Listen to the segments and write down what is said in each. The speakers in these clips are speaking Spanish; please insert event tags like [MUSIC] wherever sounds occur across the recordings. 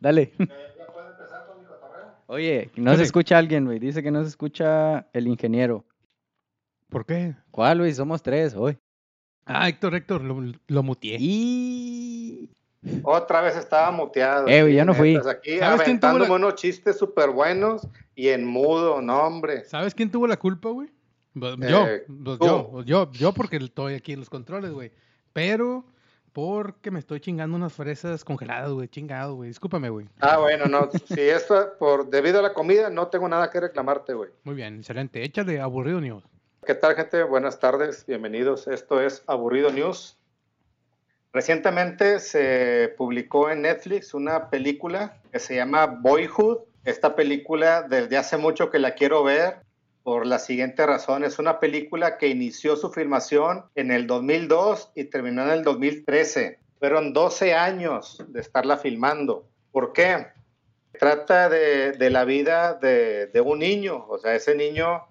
Dale. Oye, no se escucha alguien, güey. Dice que no se escucha el ingeniero. ¿Por qué? ¿Cuál, güey? Somos tres hoy. Ah, Héctor, Héctor, lo, lo muteé. Y... Otra vez estaba muteado. Eh, güey, ya no fui. Aquí ¿Sabes quién tuvo aventándome la- unos chistes súper buenos y en mudo, no, hombre. ¿Sabes quién tuvo la culpa, güey? Pues Eh, yo, pues yo, yo, yo porque estoy aquí en los controles, güey. Pero porque me estoy chingando unas fresas congeladas, güey, chingado, güey. Discúlpame, güey. Ah, bueno, no. si esto por debido a la comida, no tengo nada que reclamarte, güey. Muy bien, excelente. Échale aburrido news. ¿Qué tal, gente? Buenas tardes, bienvenidos. Esto es Aburrido News. Recientemente se publicó en Netflix una película que se llama Boyhood. Esta película desde hace mucho que la quiero ver por la siguiente razón. Es una película que inició su filmación en el 2002 y terminó en el 2013. Fueron 12 años de estarla filmando. ¿Por qué? Trata de, la vida de, de un niño. O sea, ese niño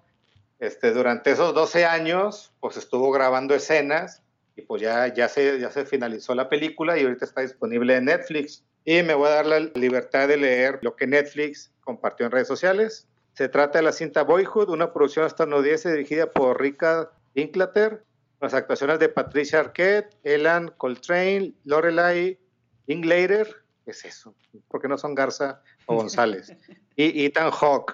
este, durante esos 12 años, pues estuvo grabando escenas y pues ya, ya, se, ya se finalizó la película y ahorita está disponible en Netflix. Y me voy a dar la libertad de leer lo que Netflix compartió en redes sociales. Se trata de la cinta Boyhood, una producción estadounidense dirigida por Rika Linklater, con las actuaciones de Patricia Arquette, Elan Coltrane, Lorelai Inglater, ¿qué es eso? ¿Por qué no son Garza o González? [LAUGHS] Y Ethan Hawke.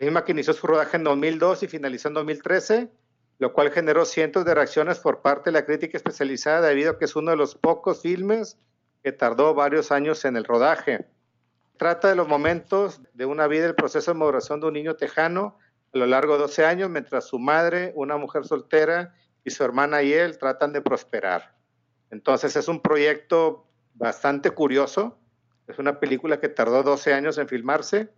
Misma que inició su rodaje en 2002 y finalizó en 2013, lo cual generó cientos de reacciones por parte de la crítica especializada debido a que es uno de los pocos filmes que tardó varios años en el rodaje. Trata de los momentos de una vida, el proceso de maduración de un niño tejano a lo largo de 12 años, mientras su madre, una mujer soltera, y su hermana y él tratan de prosperar. Entonces es un proyecto bastante curioso. Es una película que tardó 12 años en filmarse.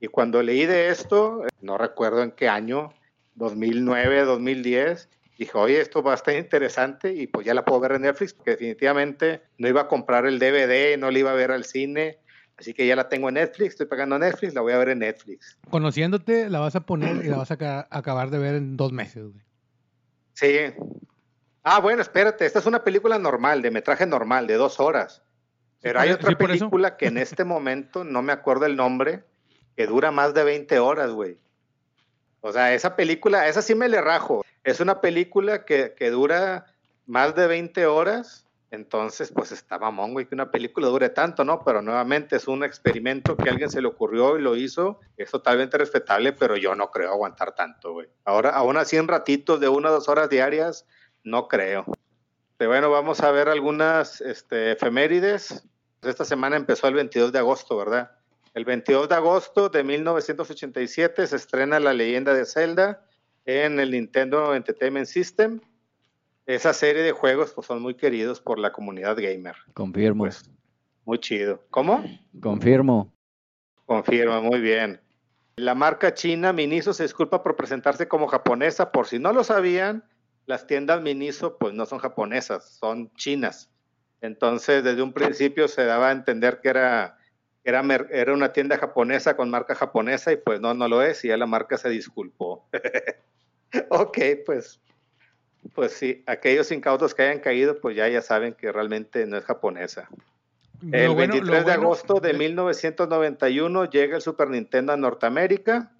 Y cuando leí de esto, no recuerdo en qué año, 2009, 2010, dije, oye, esto va a estar interesante y pues ya la puedo ver en Netflix porque definitivamente no iba a comprar el DVD, no la iba a ver al cine. Así que ya la tengo en Netflix, estoy pagando Netflix, la voy a ver en Netflix. Conociéndote, la vas a poner y la vas a ca- acabar de ver en dos meses, güey. Sí. Ah, bueno, espérate, esta es una película normal, de metraje normal, de dos horas. Pero hay e- otra sí, película que en este momento no me acuerdo el nombre, que dura más de 20 horas, güey. O sea, esa película, esa sí me le rajo. Es una película que, que dura más de 20 horas. Entonces, pues está mamón, güey, que una película dure tanto, ¿no? Pero nuevamente es un experimento que a alguien se le ocurrió y lo hizo. Es totalmente respetable, pero yo no creo aguantar tanto, güey. Ahora, aún así en ratitos de una o dos horas diarias, no creo. Este, bueno, vamos a ver algunas este, efemérides. Esta semana empezó el 22 de agosto, ¿verdad? El 22 de agosto de 1987 se estrena La leyenda de Zelda en el Nintendo Entertainment System. Esa serie de juegos pues, son muy queridos por la comunidad gamer. Confirmo. Pues, muy chido. ¿Cómo? Confirmo. Confirma, muy bien. La marca china Miniso se disculpa por presentarse como japonesa. Por si no lo sabían, las tiendas Miniso pues no son japonesas, son chinas. Entonces, desde un principio se daba a entender que era, era, era una tienda japonesa con marca japonesa y pues no, no lo es y ya la marca se disculpó. [LAUGHS] ok, pues, pues sí, aquellos incautos que hayan caído pues ya, ya saben que realmente no es japonesa. El Lo bueno- 23 lo de bueno- agosto de 1991 llega el Super Nintendo a Norteamérica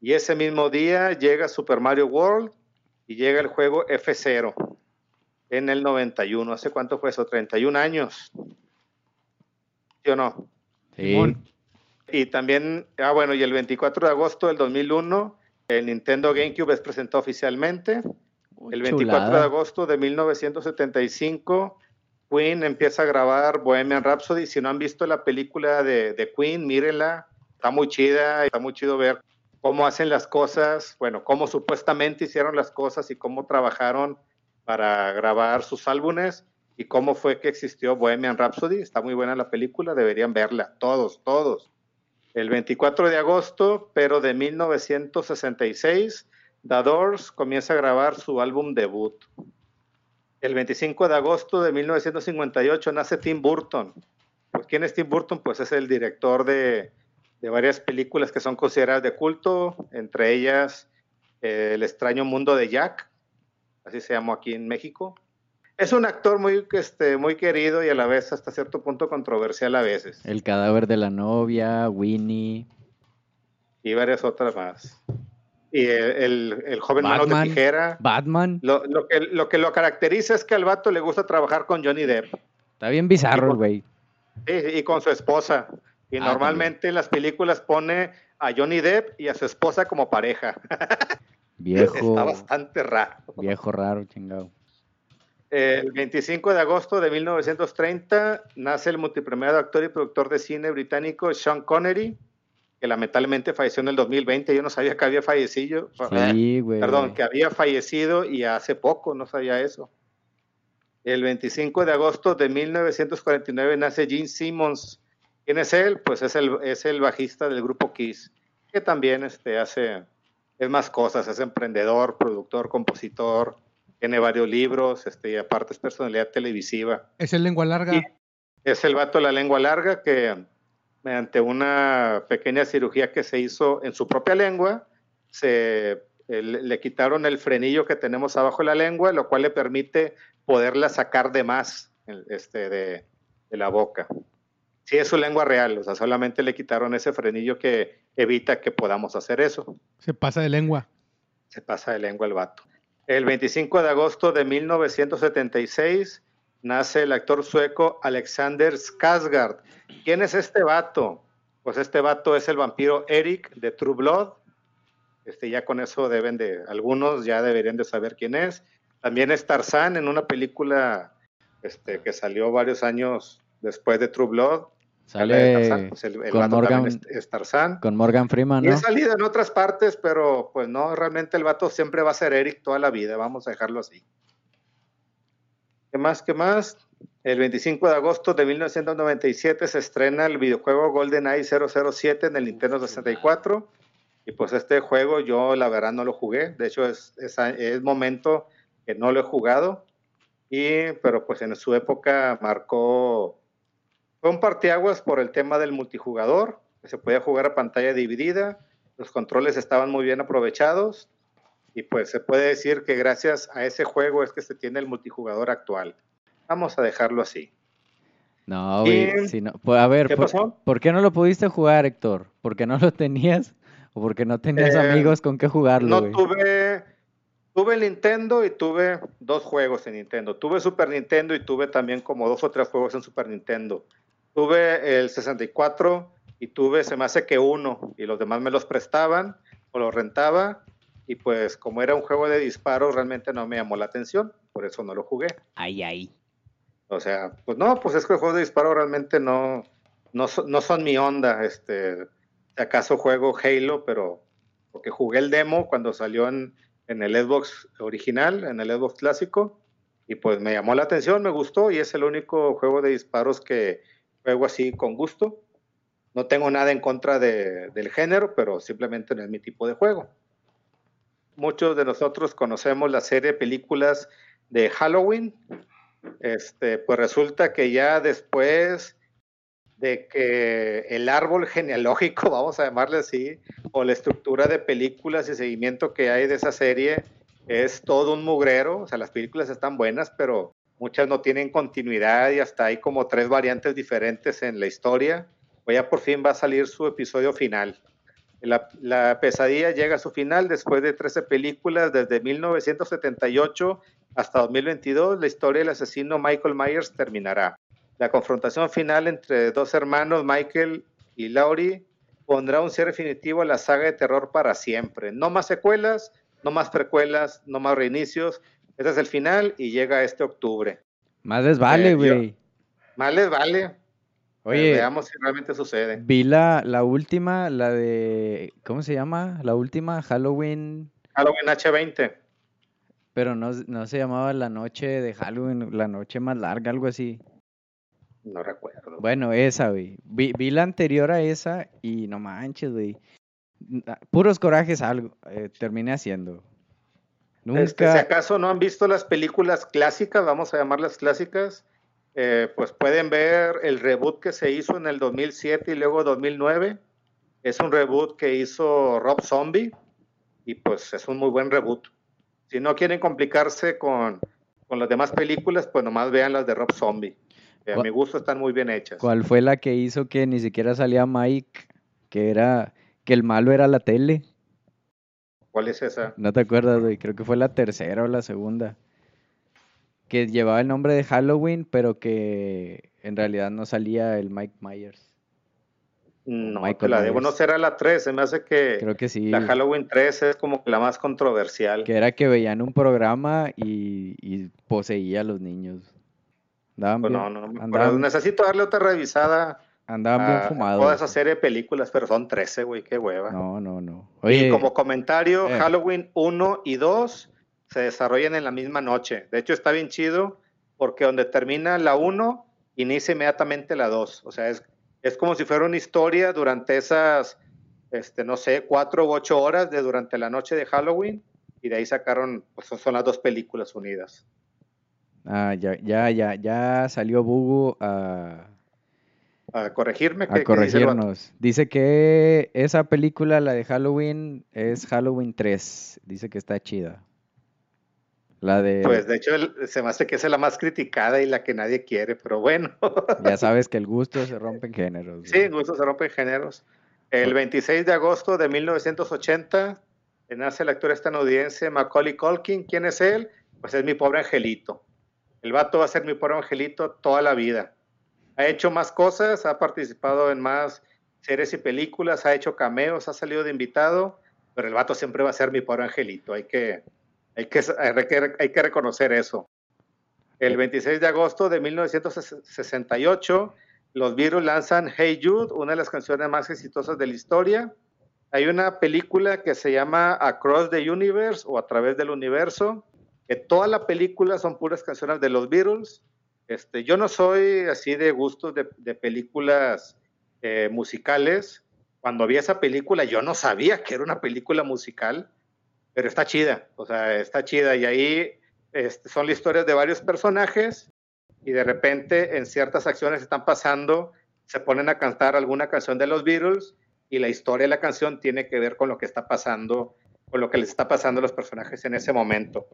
y ese mismo día llega Super Mario World y llega el juego F0 en el 91. ¿Hace cuánto fue eso? 31 años. ¿Sí o no? Sí. Simón. Y también, ah bueno, y el 24 de agosto del 2001 el Nintendo GameCube es presentado oficialmente. El 24 Chulada. de agosto de 1975, Queen empieza a grabar Bohemian Rhapsody. Si no han visto la película de, de Queen, mírenla. Está muy chida, está muy chido ver cómo hacen las cosas, bueno, cómo supuestamente hicieron las cosas y cómo trabajaron para grabar sus álbumes y cómo fue que existió Bohemian Rhapsody. Está muy buena la película, deberían verla, todos, todos. El 24 de agosto, pero de 1966, The Doors comienza a grabar su álbum debut. El 25 de agosto de 1958 nace Tim Burton. Pues, ¿Quién es Tim Burton? Pues es el director de, de varias películas que son consideradas de culto, entre ellas eh, El extraño mundo de Jack, así se llamó aquí en México. Es un actor muy, este, muy querido y a la vez hasta cierto punto controversial a veces. El cadáver de la novia, Winnie. Y varias otras más. Y el, el, el joven mano de Batman. tijera. Batman. Lo, lo que, lo que lo caracteriza es que al vato le gusta trabajar con Johnny Depp. Está bien bizarro, güey. Sí, y con su esposa. Y Ah, normalmente en las películas pone a Johnny Depp y a su esposa como pareja. [LAUGHS] Viejo. Está bastante raro. Viejo raro, chingado. El 25 de agosto de 1930 nace el multipremiado actor y productor de cine británico Sean Connery, que lamentablemente falleció en el 2020. Yo no sabía que había fallecido. Sí, güey. Perdón, que había fallecido y hace poco, no sabía eso. El 25 de agosto de 1949 nace Gene Simmons. ¿Quién es él? Pues es el, es el bajista del grupo Kiss, que también este, hace es más cosas, es emprendedor, productor, compositor, tiene varios libros, este, y aparte es personalidad televisiva. Es el lengua larga. Es el vato de la lengua larga que mediante una pequeña cirugía que se hizo en su propia lengua, se eh, le quitaron el frenillo que tenemos abajo de la lengua, lo cual le permite poderla sacar de más este, de, de la boca. Sí, es su lengua real, o sea, solamente le quitaron ese frenillo que evita que podamos hacer eso. Se pasa de lengua. Se pasa de lengua el vato. El 25 de agosto de 1976 nace el actor sueco Alexander Skarsgård. ¿Quién es este vato? Pues este vato es el vampiro Eric de True Blood. Este, ya con eso deben de, algunos ya deberían de saber quién es. También es Tarzán en una película este, que salió varios años después de True Blood. Sale Tarzán, pues el, el con vato Morgan- también es- es Tarzán. con Morgan Freeman, Y ¿no? he salido en otras partes, pero pues no, realmente el vato siempre va a ser Eric toda la vida, vamos a dejarlo así. ¿Qué más? ¿Qué más? El 25 de agosto de 1997 se estrena el videojuego GoldenEye 007 en el Nintendo 64. Y pues este juego yo la verdad no lo jugué, de hecho es, es, es momento que no lo he jugado. Y, pero pues en su época marcó, fue un parteaguas por el tema del multijugador, que se podía jugar a pantalla dividida, los controles estaban muy bien aprovechados y pues se puede decir que gracias a ese juego es que se tiene el multijugador actual. Vamos a dejarlo así. No, güey. Y- si no- pues, a ver, ¿Qué por, pasó? por qué no lo pudiste jugar, Héctor? ¿Porque no lo tenías? ¿O porque no tenías Eh, amigos con qué jugarlo, No tuve, tuve Nintendo y tuve dos juegos en Nintendo. Tuve Super Nintendo y tuve también como dos o tres juegos en Super Nintendo. Tuve el 64 y tuve, se me hace que uno, y los demás me los prestaban o los rentaba. Y pues como era un juego de disparos, realmente no me llamó la atención, por eso no lo jugué. Ay, ay. O sea, pues no, pues es que los juegos de disparo realmente no, no, no son mi onda. Este, si acaso juego Halo, pero porque jugué el demo cuando salió en, en el Xbox original, en el Xbox clásico, y pues me llamó la atención, me gustó, y es el único juego de disparos que juego así con gusto. No tengo nada en contra de- del género, pero simplemente no es mi tipo de juego. Muchos de nosotros conocemos la serie de películas de Halloween, este, pues resulta que ya después de que el árbol [LAUGHS] genealógico, vamos a llamarle así, o la estructura de películas y seguimiento que hay de esa serie es todo un mugrero, o sea, las películas están buenas, pero muchas no tienen continuidad y hasta hay como tres variantes diferentes en la historia, pues ya por fin va a salir su episodio final. La, la pesadilla llega a su final después de 13 películas desde 1978 hasta 2022. La historia del asesino Michael Myers terminará. La confrontación final entre dos hermanos, Michael y Laurie, pondrá un cierre definitivo a la saga de terror para siempre. No más secuelas, no más precuelas, no más reinicios. Este es el final y llega este octubre. Más les vale, Eh, güey. Más les vale. Oye, Veamos si realmente sucede. vi la, la última, la de... ¿Cómo se llama? La última, Halloween... Halloween H20. Pero no, no se llamaba la noche de Halloween, la noche más larga, algo así. No recuerdo. Bueno, esa, güey. Vi, vi la anterior a esa y no manches, güey. N- Puros corajes algo eh, terminé haciendo. Nunca. Este, si acaso no han visto las películas clásicas, vamos a llamarlas clásicas, eh, pues pueden ver el reboot que se hizo en el 2007 y luego 2009. Es un reboot que hizo Rob Zombie y pues es un muy buen reboot. Si no quieren complicarse con con las demás películas, pues nomás vean las de Rob Zombie. A ¿Cuál- mi gusto están muy bien hechas. ¿Cuál fue la que hizo que ni siquiera salía Mike? Que era que el malo era la tele. ¿Cuál es esa? ¿No te acuerdas, güey? Creo que fue la tercera o la segunda. Que llevaba el nombre de Halloween, pero que en realidad no salía el Mike Myers. No, Michael te la debo. No será la 3. Se me hace que Creo que sí. la Halloween 3 es como la más controversial. Que era que veían un programa y, y poseía a los niños. Andaban Pues bien, no, no, no andaban, Necesito darle otra revisada andaban bien fumados. toda esa serie de películas, pero son 13, güey, qué hueva. No, no, no. y Oye, como comentario, eh. Halloween 1 y 2 se desarrollan en la misma noche. De hecho, está bien chido porque donde termina la 1, inicia inmediatamente la 2. O sea, es, es como si fuera una historia durante esas, este, no sé, cuatro u ocho horas de durante la noche de Halloween. Y de ahí sacaron, pues son- las dos películas unidas. ah, ya, ya, ya, ya salió Bugu a, A corregirme. a ¿qué- qué dice corregirnos. Dice que esa película, la de Halloween, es Halloween 3. Dice que está chida. La de... Pues de hecho el- se me hace que es la más criticada y la que nadie quiere, pero bueno. [LAUGHS] Ya [LAUGHS] sabes que el gusto se rompe en géneros. Sí, en gusto se rompen géneros. El 26 de agosto de 1980 nace el actor estadounidense Macaulay Culkin. ¿Quién es él? Pues es mi pobre angelito. El vato va a ser mi pobre angelito toda la vida. Ha hecho más cosas, ha participado en más series y películas, ha hecho cameos, ha salido de invitado, pero el vato siempre va a ser mi pobre angelito. Hay que, hay que, hay que, hay que reconocer eso. El 26 de agosto de 1968 los Beatles lanzan Hey Jude, una de las canciones más exitosas de la historia. Hay una película que se llama Across the Universe o A través del universo, que toda la película son puras canciones de los Beatles. Este, yo no soy así de gustos de, de películas eh, musicales. Cuando vi esa película yo no sabía que era una película musical, pero está chida, o sea, está chida. Y ahí este, son las historias de varios personajes y de repente en ciertas acciones están pasando, se ponen a cantar alguna canción de los Beatles y la historia de la canción tiene que ver con lo que está pasando, con lo que les está pasando a los personajes en ese momento.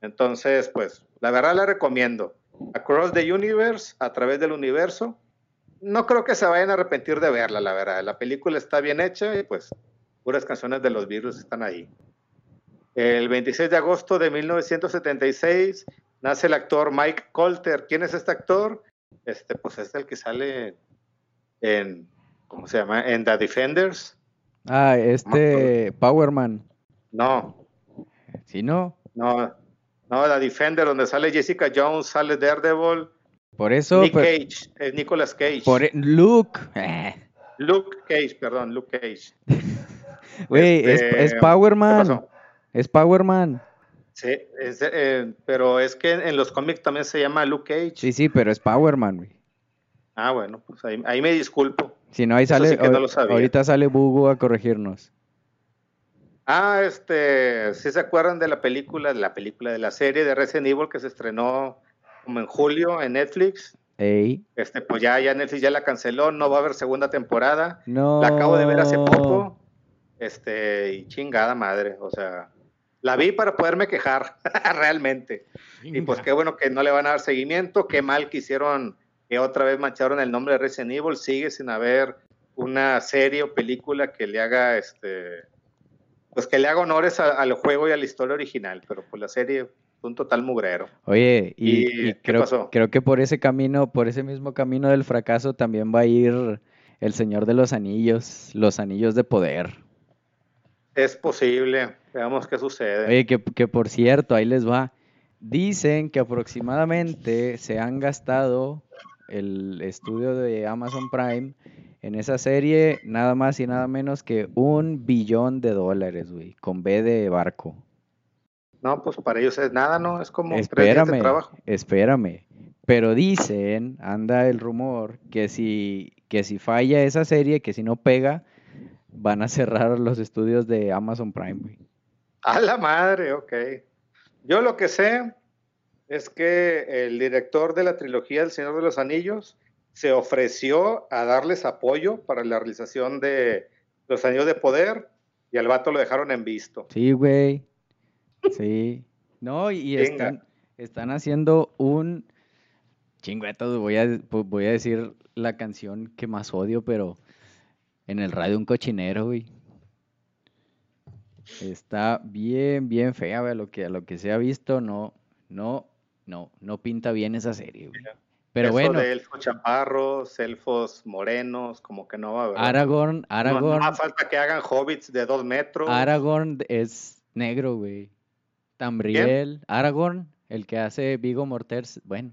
Entonces, pues, la verdad la recomiendo. Across the Universe, a través del universo. No creo que se vayan a arrepentir de verla, la verdad. La película está bien hecha y pues puras canciones de los Beatles están ahí. El 26 de agosto de 1976 nace el actor Mike Colter. ¿Quién es este actor? Este, pues es el que sale en, ¿cómo se llama? En The Defenders. Ah, este Powerman. No, ¿Sí no? no, no, The Defender, donde sale Jessica Jones, sale Daredevil, Por eso... Nick pero- Cage, es Nicolas Cage. por e- Luke. Eh, Luke Cage, perdón, Luke Cage. [LAUGHS] Güey, es, Este, es ¿qué Powerman. Es Powerman. Sí, es, eh, pero es que en los cómics también se llama Luke Cage. Sí, sí, pero es Powerman, güey. Ah, bueno, pues ahí, ahí me disculpo. Si no, ahí Eso sale. sí que no ahor- lo sabía. ahorita sale Bugu a corregirnos. Ah, este, ¿sí se acuerdan de la película, de la película de la serie de Resident Evil que se estrenó como en julio en Netflix? Ey. Este, pues ya, ya Netflix ya la canceló, no va a haber segunda temporada. No. La acabo de ver hace poco. Este, y chingada madre, o sea, la vi para poderme quejar, [LAUGHS] realmente. Y pues qué bueno que no le van a dar seguimiento, qué mal que hicieron, que otra vez mancharon el nombre de Resident Evil, sigue sin haber una serie o película que le haga, este, pues que le haga honores a- al juego y a la historia original, pero pues la serie un total mugrero. Oye, y, ¿Y y qué creo, pasó? creo que por ese camino, por ese mismo camino del fracaso, también va a ir el Señor de los Anillos, los Anillos de Poder. Es posible, veamos qué sucede. Oye, que, que por cierto, ahí les va. Dicen que aproximadamente se han gastado el estudio de Amazon Prime en esa serie nada más y nada menos que un billón de dólares, güey, con B de barco. No, pues para ellos es nada, ¿no? Es como tres días de Espérame, trabajo. espérame. Pero dicen, anda el rumor, que si, que si falla esa serie, que si no pega, van a cerrar los estudios de Amazon Prime, güey. A la madre, ok. Yo lo que sé es que el director de la trilogía El Señor de los Anillos se ofreció a darles apoyo para la realización de Los Anillos de Poder y al vato lo dejaron en visto. Sí, güey. Sí. No, y están, están haciendo un voy a, voy a decir la canción que más odio, pero en el radio un cochinero, güey. Está bien, bien fea, güey, a lo que, a lo que se ha visto, no, no, no, no pinta bien esa serie, güey. Pero Eso bueno, de elfos chaparros, elfos morenos, como que no va a haber. Aragorn, No, Aragorn, no hace falta que hagan hobbits de dos metros. Aragorn es negro, güey. Tambriel, Aragorn, el que hace Vigo Mortensen, bueno.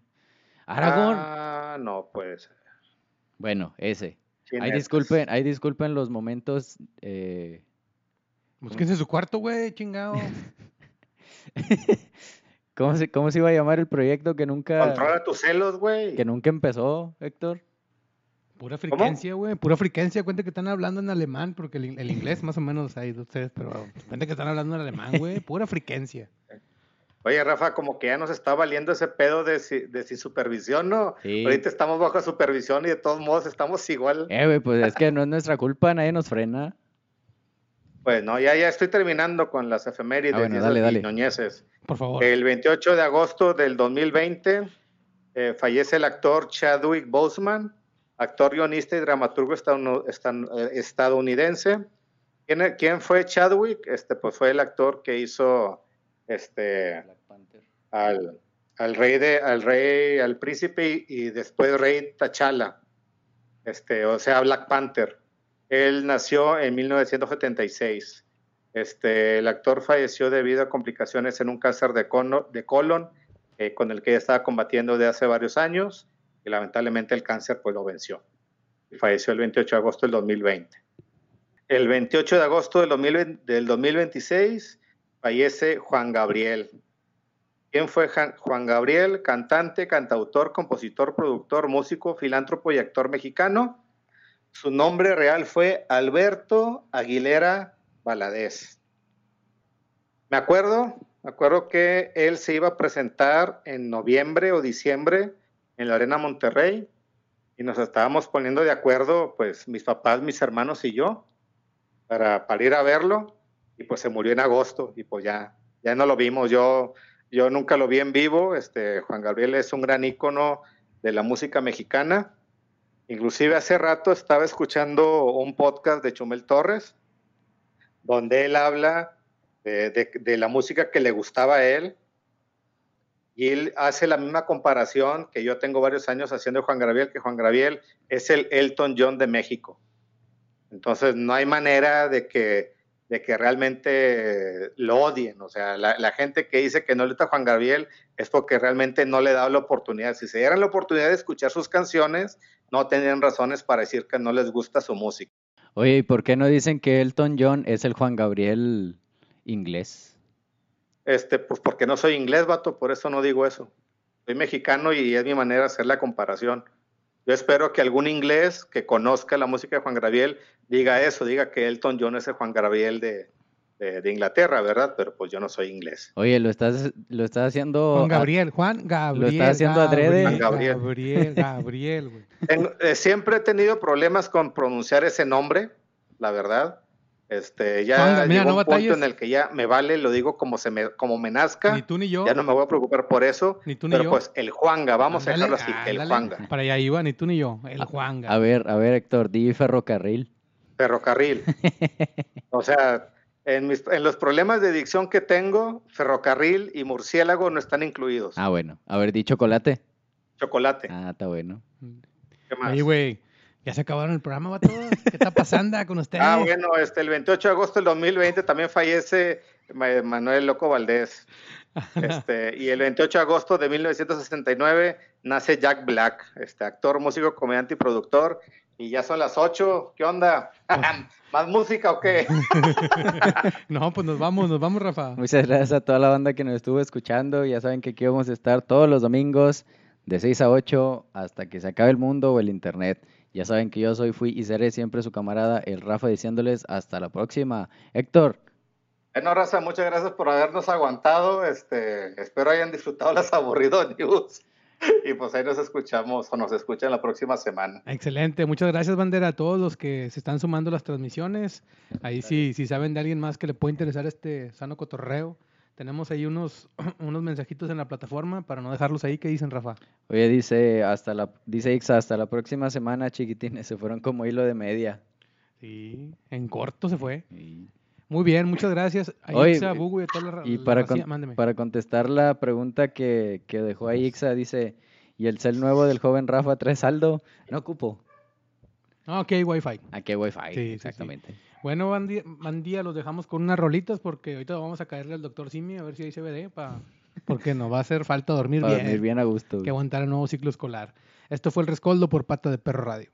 Aragorn, Ah, no, pues. bueno, ese. ¿Quién Ahí disculpen, ahí disculpen los momentos eh, Búsquense su cuarto, güey, chingado. [LAUGHS] ¿Cómo se, ¿Cómo se iba a llamar el proyecto que nunca, Controla tus celos, güey. que nunca empezó, Héctor? Pura friquencia, güey. Pura friquencia. Cuenta que están hablando en alemán, porque el, el inglés más o menos hay de ustedes, pero cuenta que están hablando en alemán, güey. Pura friquencia. Oye, Rafa, como que ya nos está valiendo ese pedo de, si- de sin supervisión, ¿no? Sí. Ahorita estamos bajo supervisión y de todos modos estamos igual. Eh, güey, pues es que no es nuestra culpa, nadie nos frena. Pues no, ya, ya estoy terminando con las efemérides Ah, bueno, dale, dale. ñoñeces. Por favor. El 28 de agosto del 2020 eh, fallece el actor Chadwick Boseman, actor, guionista y dramaturgo eh, estadounidense. ¿Quién, quién fue Chadwick? Este, pues fue el actor que hizo este, al, al rey de, al rey, al príncipe y, y después rey T'Challa, este, o sea, Black Panther. Él nació en 1976. Este, el actor falleció debido a complicaciones en un cáncer de, cono- de colon eh, con el que ya estaba combatiendo de hace varios años y lamentablemente el cáncer pues lo venció. Y falleció el 28 de agosto del 2020. El 28 de agosto del, 2020 del 2026 fallece Juan Gabriel. ¿Quién fue Juan Gabriel? Cantante, cantautor, compositor, productor, músico, filántropo y actor mexicano. Su nombre real fue Alberto Aguilera Valadez. Me acuerdo, me acuerdo que él se iba a presentar en noviembre o diciembre en la Arena Monterrey y nos estábamos poniendo de acuerdo, pues mis papás, mis hermanos y yo, para, para ir a verlo y pues se murió en agosto y pues ya, ya no lo vimos. Yo, yo nunca lo vi en vivo. Este, Juan Gabriel es un gran ícono de la música mexicana. Inclusive hace rato estaba escuchando un podcast de Chumel Torres, donde él habla de, la música que le gustaba a él. Y él hace la misma comparación que yo tengo varios años haciendo Juan Gabriel, que Juan Gabriel es el Elton John de México. Entonces no hay manera de que, de que realmente lo odien. O sea, la, la gente que dice que no le gusta Juan Gabriel es porque realmente no le da la oportunidad. Si se dieran la oportunidad de escuchar sus canciones, no tendrían razones para decir que no les gusta su música. Oye, ¿y por qué no dicen que Elton John es el Juan Gabriel inglés? Este, pues porque no soy inglés, vato, por eso no digo eso. Soy mexicano y es mi manera de hacer la comparación. Yo espero que algún inglés que conozca la música de Juan Gabriel diga eso, diga que Elton John es el Juan Gabriel de, de- de Inglaterra, ¿verdad? Pero pues yo no soy inglés. Oye, lo estás, lo estás haciendo. Juan Gabriel, Juan Gabriel. está haciendo adrede. Gabriel, Gabriel. Gabriel, Gabriel, güey. Tengo- eh, siempre he tenido problemas con pronunciar ese nombre, la verdad. Este, ya Juan, mira, llegó no un punto en el que ya me vale, lo digo como se me, como me nazca. Ni tú ni yo. Ya no me voy a preocupar por eso. Ni tú ni pero yo. pues el Juanga, vamos a dejarlo así, el. Juanga. Para allá iba, ni tú ni yo. El Juan. A ver, a ver, Héctor, di ferrocarril. Ferrocarril. [LAUGHS] o sea, en, mis- en los problemas de dicción que tengo, ferrocarril y murciélago no están incluidos. Ah, bueno. A ver, di chocolate. Chocolate. Ah, está bueno. ¿Qué más? Oye, güey. Ya se acabaron el programa, vato. ¿Qué está pasando con ustedes? Ah, bueno, este, el 28 de agosto del 2020 también fallece Ma- Manuel Loco Valdés. Este, y el 28 de agosto de 1969 nace Jack Black, este actor, músico, comediante y productor. Y ya son las 8. ¿Qué onda? [LAUGHS] ¿Más música o qué? [LAUGHS] No, pues nos vamos, nos vamos, Rafa. Muchas gracias a toda la banda que nos estuvo escuchando. Ya saben que aquí vamos a estar todos los domingos de 6 a 8 hasta que se acabe el mundo o el internet. Ya saben que yo soy, fui y seré siempre su camarada, el Rafa, diciéndoles hasta la próxima. Héctor, Bueno, Raza, muchas gracias por habernos aguantado. Este, espero hayan disfrutado las aburrido news. Y pues ahí nos escuchamos o nos escuchan la próxima semana. Excelente, muchas gracias, Bandera, a todos los que se están sumando a las transmisiones. Ahí sí, si saben de alguien más que le puede interesar este sano cotorreo, Tenemos ahí unos, [CLEARS THROAT] unos mensajitos en la plataforma para no dejarlos ahí. ¿Qué dicen, Rafa? Oye, dice, hasta la, dice Ixa, hasta la próxima semana, chiquitines. [LAUGHS] Se fueron como hilo de media. Sí, en corto se fue. Muy bien, muchas gracias. a Oye, Ixa, Bugu y a toda la Y la para, con- para contestar la pregunta que, que dejó ahí Ixa, dice, ¿y el cel nuevo del joven Rafa trae saldo? No ocupo. Ah, Ok, Wi-Fi. ¿A qué wifi? Sí, sí, sí. Bueno, Bandía, Bandía, los dejamos con unas rolitas porque ahorita vamos a caerle al doctor Simi a ver si hay CBD para... Porque nos va a hacer falta dormir Para bien. dormir bien a gusto. Que aguantar el nuevo ciclo escolar. Esto fue el Rescoldo por Pata de Perro Radio.